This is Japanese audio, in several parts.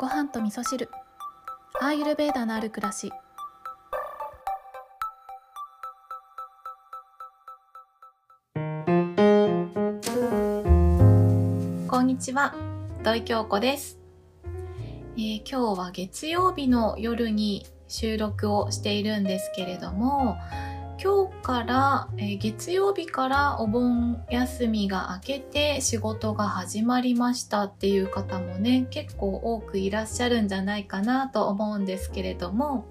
ご飯と味噌汁。アーユルベーダのある暮らし。こんにちは。土井京子です、えー今日は月曜日の夜に収録をしているんですけれども今日から、え月曜日からお盆休みが明けて仕事が始まりましたっていう方もね結構多くいらっしゃるんじゃないかなと思うんですけれども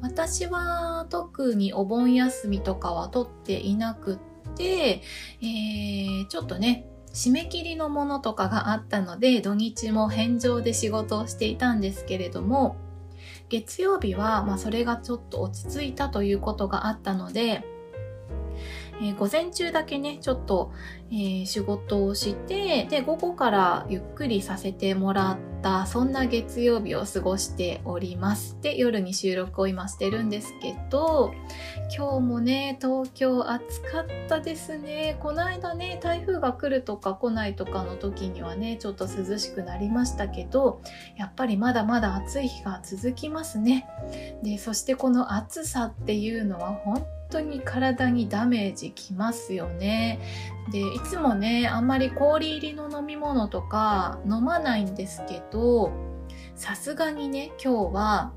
私は特にお盆休みとかは取っていなくって、えーちょっとね締め切りのものとかがあったので土日も返上で仕事をしていたんですけれども月曜日は、まあ、それがちょっと落ち着いたということがあったので、えー午前中だけねちょっと、えー仕事をしてで午後からゆっくりさせてもらったそんな月曜日を過ごしております。で夜に収録を今してるんですけど今日もね東京暑かったですね。この間ね台風が来るとか来ないとかの時にはねちょっと涼しくなりましたけどやっぱりまだまだ暑い日が続きますね。でそしてこの暑さっていうのは本当に体にダメージきますよね。でいつもねあんまり氷入りの飲み物とか飲まないんですけどさすがにね今日は、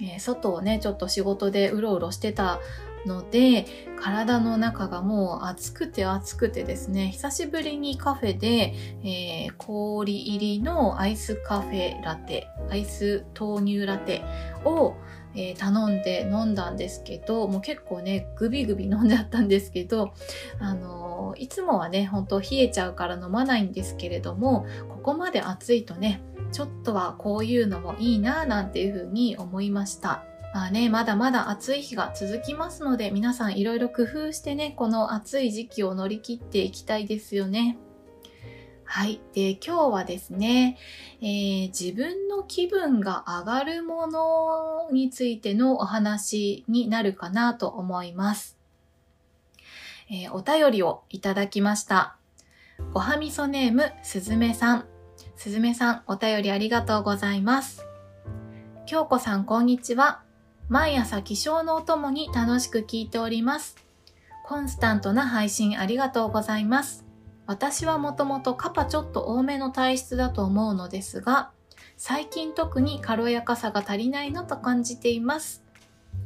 えー外をねちょっと仕事でうろうろしてたので体の中がもう暑くて暑くてですね久しぶりにカフェで、えー氷入りのアイスカフェラテアイス豆乳ラテを、えー頼んで飲んだんですけどもう結構ねグビグビ飲んじゃったんですけどあのーいつもはね本当冷えちゃうから飲まないんですけれどもここまで暑いとねちょっとはこういうのもいいななんていうふうに思いました。まあね、まだまだ暑い日が続きますので、皆さんいろいろ工夫してね、この暑い時期を乗り切っていきたいですよね。はい。で、今日はですね、えー自分の気分が上がるものについてのお話になるかなと思います。えーお便りをいただきました。ごはみそネーム、すずめさん。すずめさん、お便りありがとうございます。京子さん、こんにちは。毎朝起床のお供に楽しく聞いております。コンスタントな配信ありがとうございます。私はもともとカパちょっと多めの体質だと思うのですが、最近特に軽やかさが足りないなと感じています。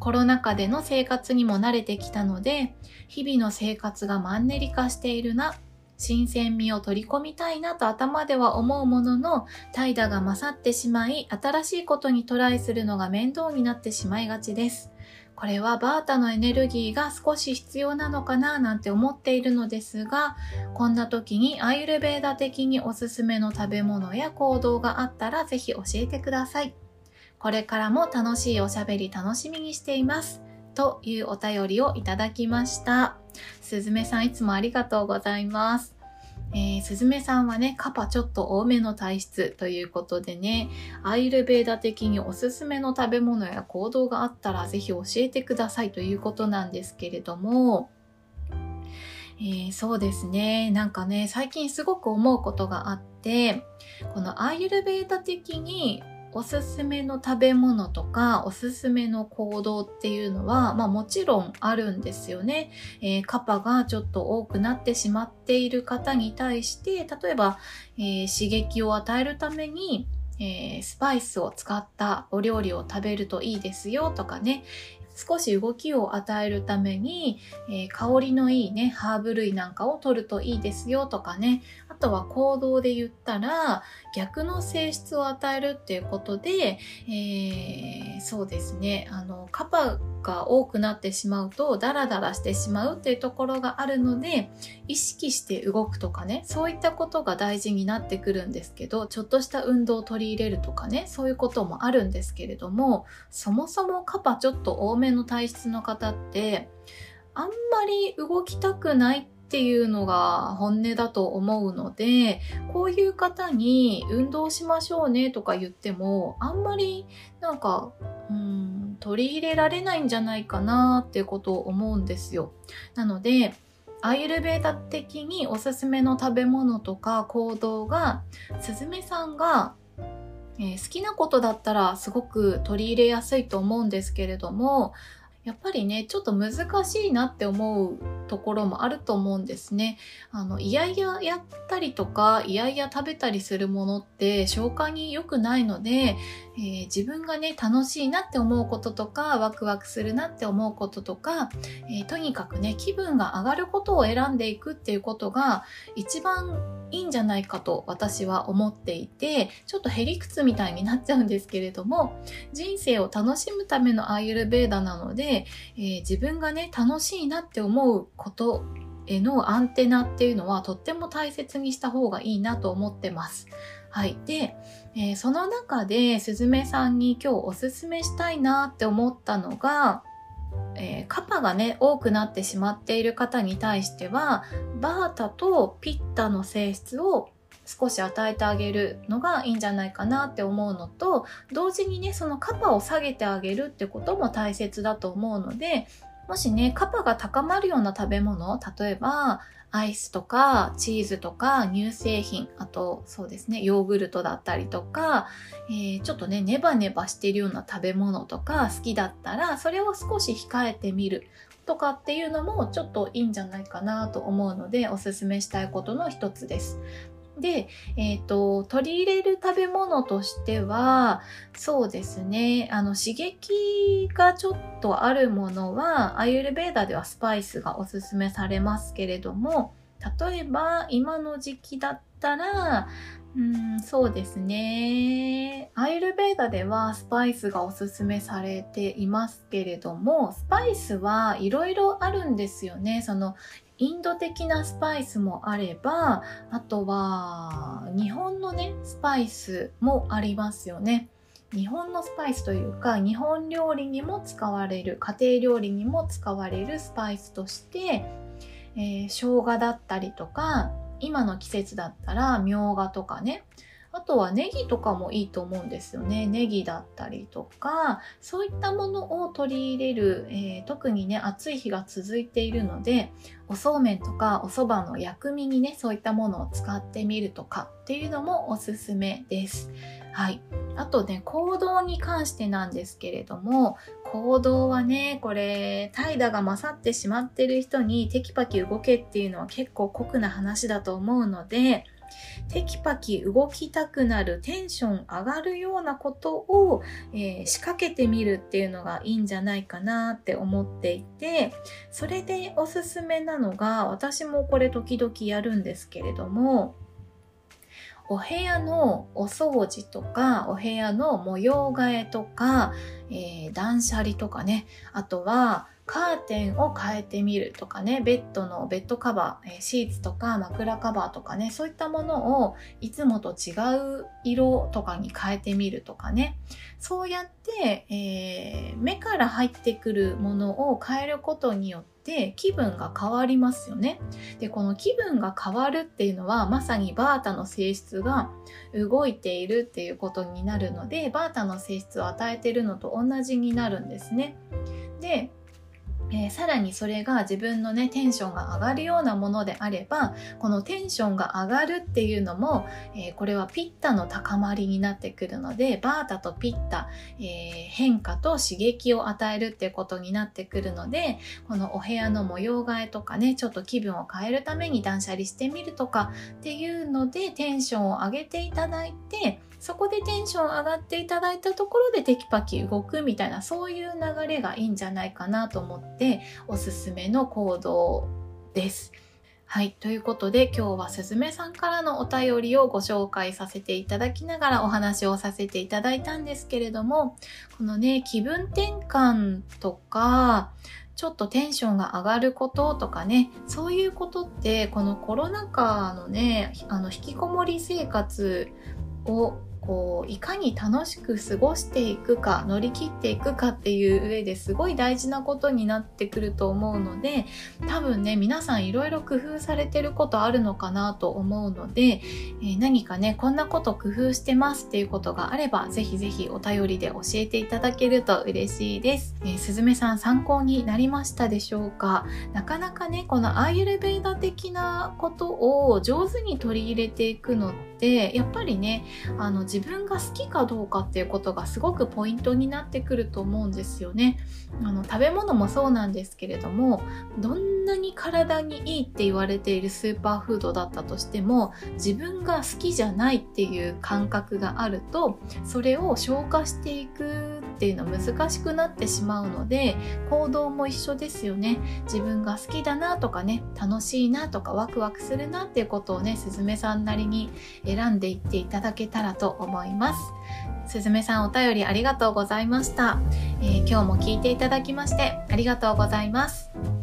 コロナ禍での生活にも慣れてきたので、日々の生活がマンネリ化しているな、新鮮味を取り込みたいなと頭では思うものの、怠惰が勝ってしまい、新しいことにトライするのが面倒になってしまいがちです。これはバータのエネルギーが少し必要なのかななんて思っているのですが、こんな時にアイルベーダ的におすすめの食べ物や行動があったらぜひ教えてください。これからも楽しいおしゃべり楽しみにしています。というお便りをいただきました。すずめさんいつもありがとうございます。えー、すずめさんはね、カパちょっと多めの体質ということでね、アイルベーダ的におすすめの食べ物や行動があったらぜひ教えてくださいということなんですけれども、えーそうですね。なんかね、最近すごく思うことがあって、このアイルベーダ的におすすめの食べ物とかおすすめの行動っていうのは、まあもちろんあるんですよね。えーカパがちょっと多くなってしまっている方に対して、例えば、えー刺激を与えるために、えースパイスを使ったお料理を食べるといいですよとかね、少し動きを与えるために、えー香りのいいね、ハーブ類なんかを取るといいですよとかね、とは行動で言ったら、逆の性質を与えるっていうことで、えーそうですね、あの、カパが多くなってしまうと、ダラダラしてしまうっていうところがあるので、意識して動くとかね、そういったことが大事になってくるんですけど、ちょっとした運動を取り入れるとかね、そういうこともあるんですけれども、そもそもカパちょっと多めの体質の方って、あんまり動きたくないってていうのが本音だと思うので、こういう方に運動しましょうねとか言っても、あんまりなんか、うん、取り入れられないんじゃないかなっていうことを思うんですよ。なので、アイルベーダ的におすすめの食べ物とか行動が、すずめさんが、えー、好きなことだったらすごく取り入れやすいと思うんですけれども、やっぱりね、ちょっと難しいなって思うところもあると思うんですね。あの、いやいややったりとか、いやいや食べたりするものって消化に良くないので、えー、自分がね、楽しいなって思うこととか、ワクワクするなって思うこととか、えー、とにかくね、気分が上がることを選んでいくっていうことが一番いいんじゃないかと私は思っていて、ちょっとへりくつみたいになっちゃうんですけれども、人生を楽しむためのアーユルベーダなので、えー、自分がね、楽しいなって思うことへのアンテナっていうのはとっても大切にした方がいいなと思ってます。はい。で、えー、その中で、すずめさんに今日おすすめしたいなって思ったのが、えー、カパがね、多くなってしまっている方に対しては、バータとピッタの性質を少し与えてあげるのがいいんじゃないかなって思うのと、同時にね、そのカパを下げてあげるってことも大切だと思うので、もしね、カパが高まるような食べ物、例えば、アイスとかチーズとか乳製品、あとそうですね、ヨーグルトだったりとか、えー、ちょっとね、ネバネバしてるような食べ物とか好きだったら、それを少し控えてみるとかっていうのもちょっといいんじゃないかなと思うので、おすすめしたいことの一つです。で、えっ、ー、と、取り入れる食べ物としては、そうですね、あの、刺激がちょっとあるものは、アユルベーダではスパイスがおすすめされますけれども、例えば、今の時期だったら、うん、そうですね。アイルベーダではスパイスがおすすめされていますけれども、スパイスはいろいろあるんですよね。そのインド的なスパイスもあれば、あとは日本のね、スパイスもありますよね。日本のスパイスというか、日本料理にも使われる、家庭料理にも使われるスパイスとして、えー、生姜だったりとか、今の季節だったらみょうがとかね、あとはネギとかもいいと思うんですよね。ネギだったりとか、そういったものを取り入れる、えー、特にね、暑い日が続いているので、おそうめんとかお蕎麦の薬味にね、そういったものを使ってみるとかっていうのもおすすめです。はい。あとね、行動に関してなんですけれども、行動はね、これ、怠惰が勝ってしまってる人にテキパキ動けっていうのは結構酷な話だと思うので、テキパキ動きたくなるテンション上がるようなことを、えー、仕掛けてみるっていうのがいいんじゃないかなって思っていてそれでおすすめなのが私もこれ時々やるんですけれどもお部屋のお掃除とか、お部屋の模様替えとか、えー、断捨離とかね、あとは、カーテンを変えてみるとかね、ベッドのベッドカバー、えシーツとか枕カバーとかね、そういったものをいつもと違う色とかに変えてみるとかね、そうやって、えー、目から入ってくるものを変えることによって気分が変わりますよね。で、この気分が変わるっていうのはまさにバータの性質が動いているっていうことになるので、バータの性質を与えてるのと同じになるんですね。で、えー、さらにそれが自分のねテンションが上がるようなものであればこのテンションが上がるっていうのも、えー、これはピッタの高まりになってくるのでバータとピッタ、えー、変化と刺激を与えるっていうことになってくるのでこのお部屋の模様替えとかねちょっと気分を変えるために断捨離してみるとかっていうのでテンションを上げていただいてそこでテンション上がっていただいたところでテキパキ動くみたいなそういう流れがいいんじゃないかなと思っておすすめの行動です。はい。ということで今日はすずめさんからのお便りをご紹介させていただきながらお話をさせていただいたんですけれども、このね、気分転換とか、ちょっとテンションが上がることとかね、そういうことって、このコロナ禍のね、あの、引きこもり生活をこういかに楽しく過ごしていくか乗り切っていくかっていう上ですごい大事なことになってくると思うので多分ね皆さんいろいろ工夫されてることあるのかなと思うので、えー、何かねこんなこと工夫してますっていうことがあればぜひぜひお便りで教えていただけると嬉しいです、えー、すずめさん参考になりましたでしょうか？なかなかねこのアーユルベーダ的なことを上手に取り入れていくのってやっぱりねあの自分が好きかどうかっていうことがすごくポイントになってくると思うんですよね。あの食べ物もそうなんですけれどもどんなに体にいいって言われているスーパーフードだったとしても自分が好きじゃないっていう感覚があるとそれを消化していくっていうのは難しくなってしまうので行動も一緒ですよね自分が好きだなとかね楽しいなとかワクワクするなっていうことをねすずめさんなりに選んでいっていただけたらと思います。すずめさんお便りありがとうございました、えー、今日も聞いていただきましてありがとうございます。